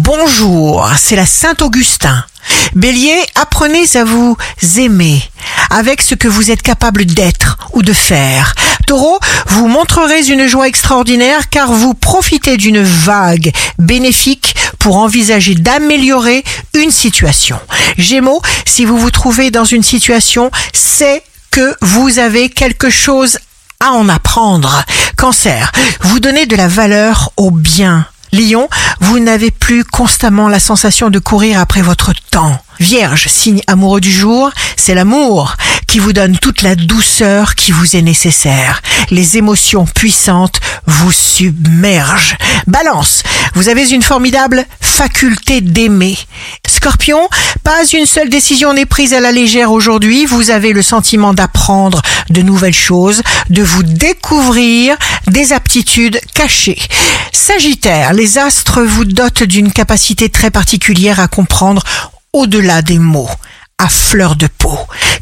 bonjour, c'est la Saint-Augustin. Bélier, apprenez à vous aimer avec ce que vous êtes capable d'être ou de faire. Taureau, vous montrerez une joie extraordinaire car vous profitez d'une vague bénéfique pour envisager d'améliorer une situation. Gémeaux, si vous vous trouvez dans une situation, c'est que vous avez quelque chose à en apprendre. Cancer, vous donnez de la valeur au bien. Lion, vous n'avez plus constamment la sensation de courir après votre temps. Vierge, signe amoureux du jour, c'est l'amour qui vous donne toute la douceur qui vous est nécessaire. Les émotions puissantes vous submergent. Balance, vous avez une formidable faculté d'aimer. Scorpion, pas une seule décision n'est prise à la légère aujourd'hui. Vous avez le sentiment d'apprendre de nouvelles choses, de vous découvrir des aptitudes cachées. Sagittaire, les astres vous dotent d'une capacité très particulière à comprendre au-delà des mots à fleur de.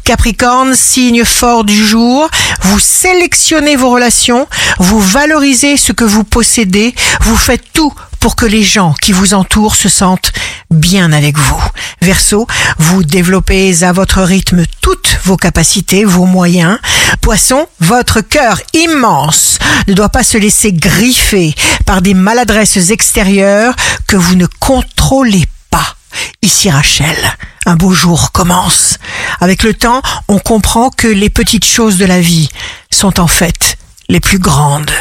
Capricorne, signe fort du jour, vous sélectionnez vos relations, vous valorisez ce que vous possédez, vous faites tout pour que les gens qui vous entourent se sentent bien avec vous. Verseau, vous développez à votre rythme toutes vos capacités, vos moyens. Poisson, votre cœur immense ne doit pas se laisser griffer par des maladresses extérieures que vous ne contrôlez pas. Ici Rachel, un beau jour commence. Avec le temps, on comprend que les petites choses de la vie sont en fait les plus grandes.